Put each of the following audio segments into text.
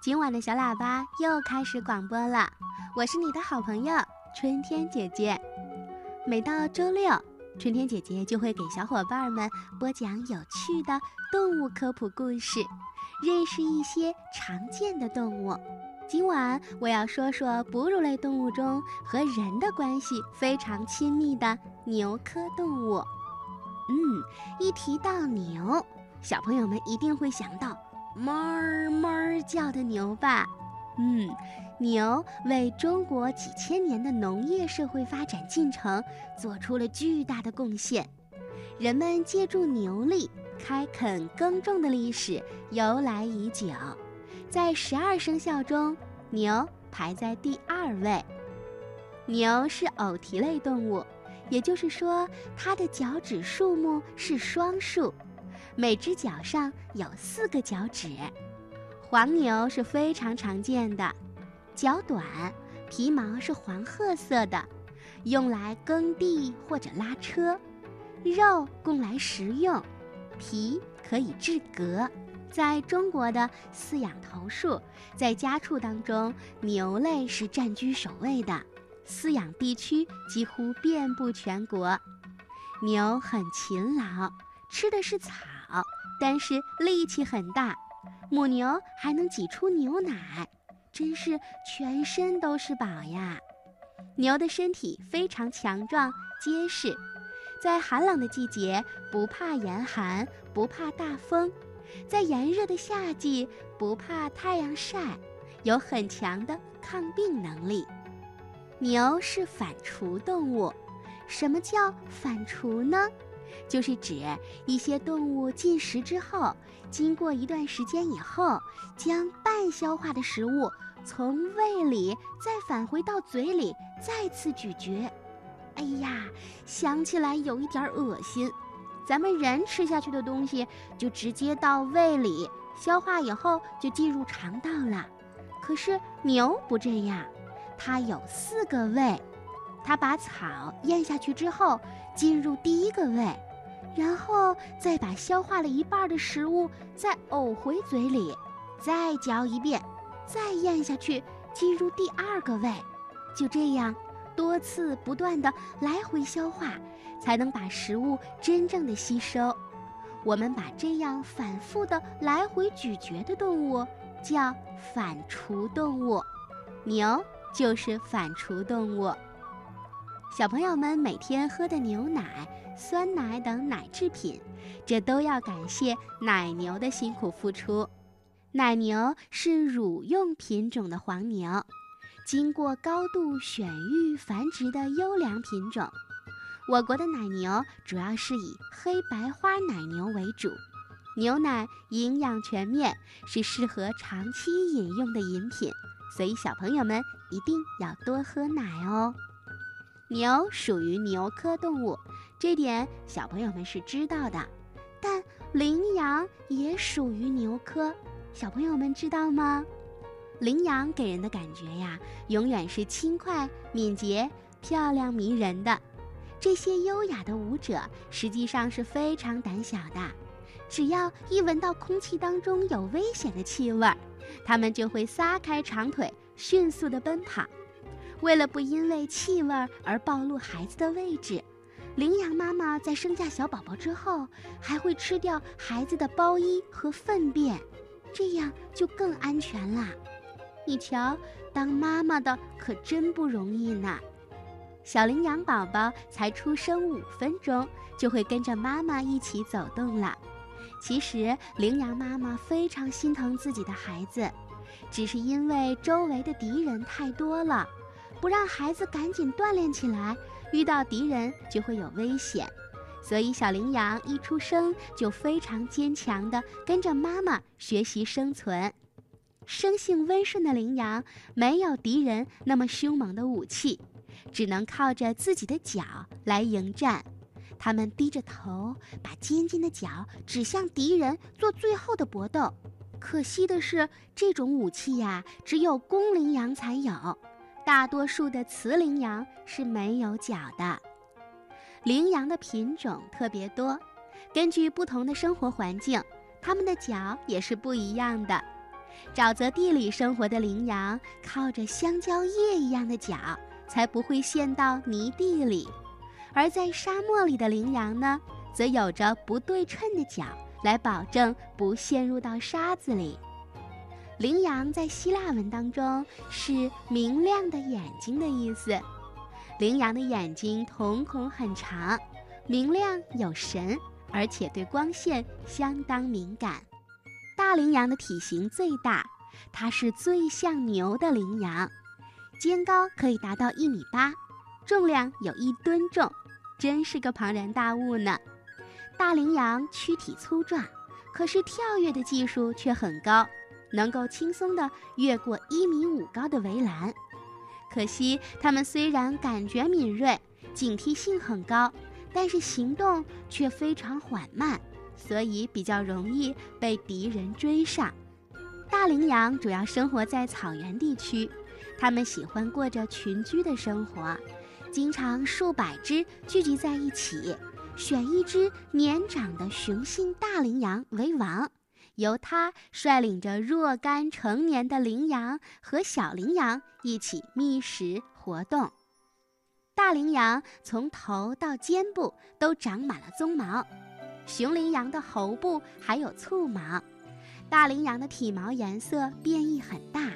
今晚的小喇叭又开始广播了，我是你的好朋友春天姐姐。每到周六，春天姐姐就会给小伙伴们播讲有趣的动物科普故事，认识一些常见的动物。今晚我要说说哺乳类动物中和人的关系非常亲密的牛科动物。嗯，一提到牛，小朋友们一定会想到哞哞叫的牛吧？嗯，牛为中国几千年的农业社会发展进程做出了巨大的贡献。人们借助牛力开垦耕种的历史由来已久。在十二生肖中，牛排在第二位。牛是偶蹄类动物，也就是说，它的脚趾数目是双数，每只脚上有四个脚趾。黄牛是非常常见的，脚短，皮毛是黄褐色的，用来耕地或者拉车，肉供来食用，皮可以制革。在中国的饲养头数，在家畜当中，牛类是占据首位的，饲养地区几乎遍布全国。牛很勤劳，吃的是草，但是力气很大。母牛还能挤出牛奶，真是全身都是宝呀。牛的身体非常强壮结实，在寒冷的季节不怕严寒，不怕大风。在炎热的夏季，不怕太阳晒，有很强的抗病能力。牛是反刍动物，什么叫反刍呢？就是指一些动物进食之后，经过一段时间以后，将半消化的食物从胃里再返回到嘴里，再次咀嚼。哎呀，想起来有一点恶心。咱们人吃下去的东西就直接到胃里消化，以后就进入肠道了。可是牛不这样，它有四个胃，它把草咽下去之后进入第一个胃，然后再把消化了一半的食物再呕回嘴里，再嚼一遍，再咽下去进入第二个胃，就这样。多次不断的来回消化，才能把食物真正的吸收。我们把这样反复的来回咀嚼的动物叫反刍动物，牛就是反刍动物。小朋友们每天喝的牛奶、酸奶等奶制品，这都要感谢奶牛的辛苦付出。奶牛是乳用品种的黄牛。经过高度选育繁殖的优良品种，我国的奶牛主要是以黑白花奶牛为主。牛奶营养全面，是适合长期饮用的饮品，所以小朋友们一定要多喝奶哦。牛属于牛科动物，这点小朋友们是知道的。但羚羊也属于牛科，小朋友们知道吗？羚羊给人的感觉呀，永远是轻快、敏捷、漂亮、迷人的。这些优雅的舞者实际上是非常胆小的，只要一闻到空气当中有危险的气味儿，它们就会撒开长腿，迅速地奔跑。为了不因为气味而暴露孩子的位置，羚羊妈妈在生下小宝宝之后，还会吃掉孩子的包衣和粪便，这样就更安全啦。你瞧，当妈妈的可真不容易呢。小羚羊宝宝才出生五分钟，就会跟着妈妈一起走动了。其实，羚羊妈妈非常心疼自己的孩子，只是因为周围的敌人太多了，不让孩子赶紧锻炼起来，遇到敌人就会有危险。所以，小羚羊一出生就非常坚强地跟着妈妈学习生存。生性温顺的羚羊没有敌人那么凶猛的武器，只能靠着自己的脚来迎战。它们低着头，把尖尖的角指向敌人，做最后的搏斗。可惜的是，这种武器呀，只有公羚羊才有，大多数的雌羚羊是没有角的。羚羊的品种特别多，根据不同的生活环境，它们的角也是不一样的。沼泽地里生活的羚羊靠着香蕉叶一样的脚，才不会陷到泥地里；而在沙漠里的羚羊呢，则有着不对称的脚，来保证不陷入到沙子里。羚羊在希腊文当中是“明亮的眼睛”的意思。羚羊的眼睛瞳孔很长，明亮有神，而且对光线相当敏感。大羚羊的体型最大，它是最像牛的羚羊，肩高可以达到一米八，重量有一吨重，真是个庞然大物呢。大羚羊躯体粗壮，可是跳跃的技术却很高，能够轻松地越过一米五高的围栏。可惜它们虽然感觉敏锐，警惕性很高，但是行动却非常缓慢。所以比较容易被敌人追上。大羚羊主要生活在草原地区，它们喜欢过着群居的生活，经常数百只聚集在一起，选一只年长的雄性大羚羊为王，由它率领着若干成年的羚羊和小羚羊一起觅食活动。大羚羊从头到肩部都长满了鬃毛。雄羚羊的喉部还有簇毛，大羚羊的体毛颜色变异很大，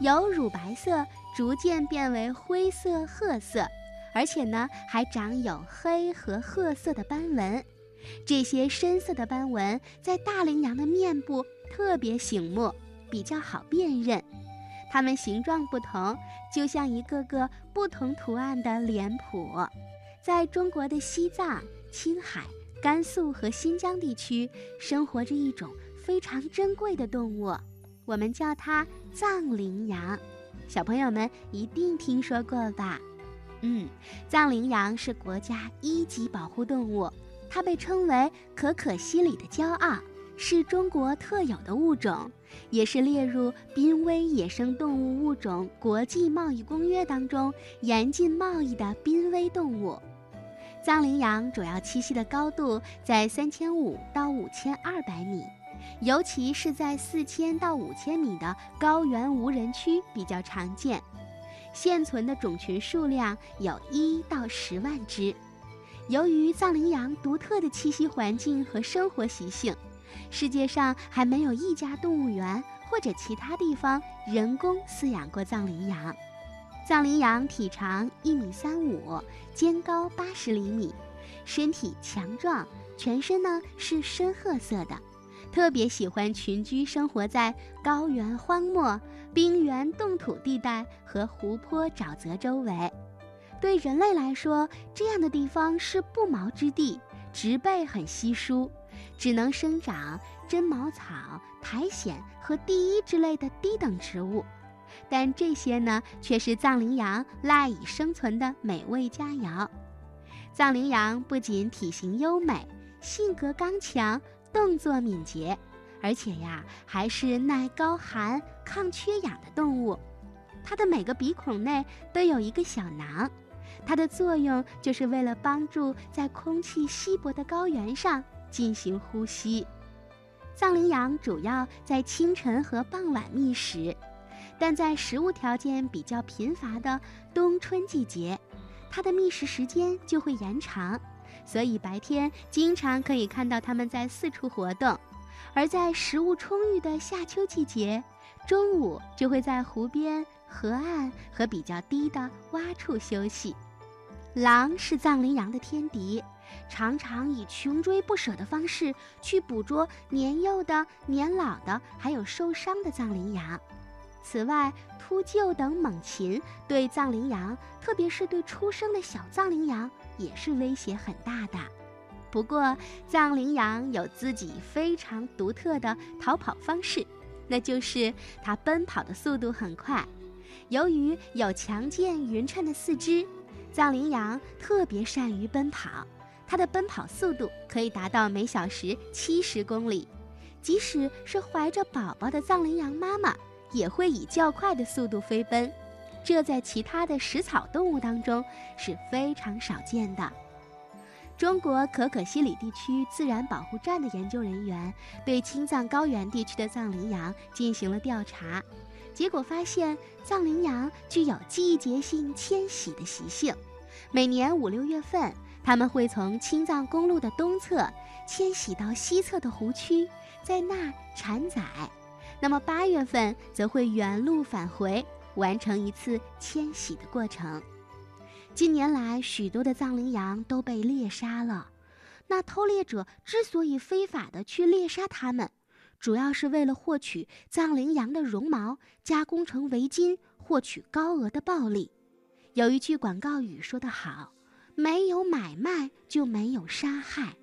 由乳白色逐渐变为灰色、褐色，而且呢还长有黑和褐色的斑纹。这些深色的斑纹在大羚羊的面部特别醒目，比较好辨认。它们形状不同，就像一个个不同图案的脸谱。在中国的西藏、青海。甘肃和新疆地区生活着一种非常珍贵的动物，我们叫它藏羚羊。小朋友们一定听说过吧？嗯，藏羚羊是国家一级保护动物，它被称为可可西里的骄傲，是中国特有的物种，也是列入濒危野生动物物种国际贸易公约当中严禁贸易的濒危动物。藏羚羊主要栖息的高度在三千五到五千二百米，尤其是在四千到五千米的高原无人区比较常见。现存的种群数量有一到十万只。由于藏羚羊独特的栖息环境和生活习性，世界上还没有一家动物园或者其他地方人工饲养过藏羚羊。藏羚羊体长一米三五，肩高八十厘米，身体强壮，全身呢是深褐色的，特别喜欢群居生活在高原荒漠、冰原冻土地带和湖泊沼泽周围。对人类来说，这样的地方是不毛之地，植被很稀疏，只能生长针毛草、苔藓和地衣之类的低等植物。但这些呢，却是藏羚羊赖以生存的美味佳肴。藏羚羊不仅体型优美、性格刚强、动作敏捷，而且呀，还是耐高寒、抗缺氧的动物。它的每个鼻孔内都有一个小囊，它的作用就是为了帮助在空气稀薄的高原上进行呼吸。藏羚羊主要在清晨和傍晚觅食。但在食物条件比较贫乏的冬春季节，它的觅食时间就会延长，所以白天经常可以看到它们在四处活动；而在食物充裕的夏秋季节，中午就会在湖边、河岸和比较低的洼处休息。狼是藏羚羊的天敌，常常以穷追不舍的方式去捕捉年幼的、年老的，还有受伤的藏羚羊。此外，秃鹫等猛禽对藏羚羊，特别是对出生的小藏羚羊，也是威胁很大的。不过，藏羚羊有自己非常独特的逃跑方式，那就是它奔跑的速度很快。由于有强健匀称的四肢，藏羚羊特别善于奔跑，它的奔跑速度可以达到每小时七十公里。即使是怀着宝宝的藏羚羊妈妈。也会以较快的速度飞奔，这在其他的食草动物当中是非常少见的。中国可可西里地区自然保护站的研究人员对青藏高原地区的藏羚羊进行了调查，结果发现藏羚羊具有季节性迁徙的习性。每年五六月份，它们会从青藏公路的东侧迁徙到西侧的湖区，在那儿产崽；那么八月份则会原路返回，完成一次迁徙的过程。近年来，许多的藏羚羊都被猎杀了。那偷猎者之所以非法的去猎杀它们，主要是为了获取藏羚羊的绒毛，加工成围巾，获取高额的暴利。有一句广告语说得好：“没有买卖就没有杀害。”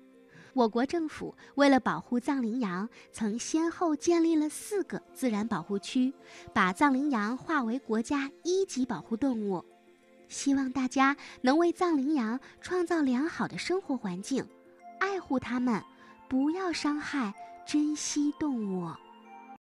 我国政府为了保护藏羚羊，曾先后建立了四个自然保护区，把藏羚羊划为国家一级保护动物。希望大家能为藏羚羊创造良好的生活环境，爱护它们，不要伤害珍惜动物。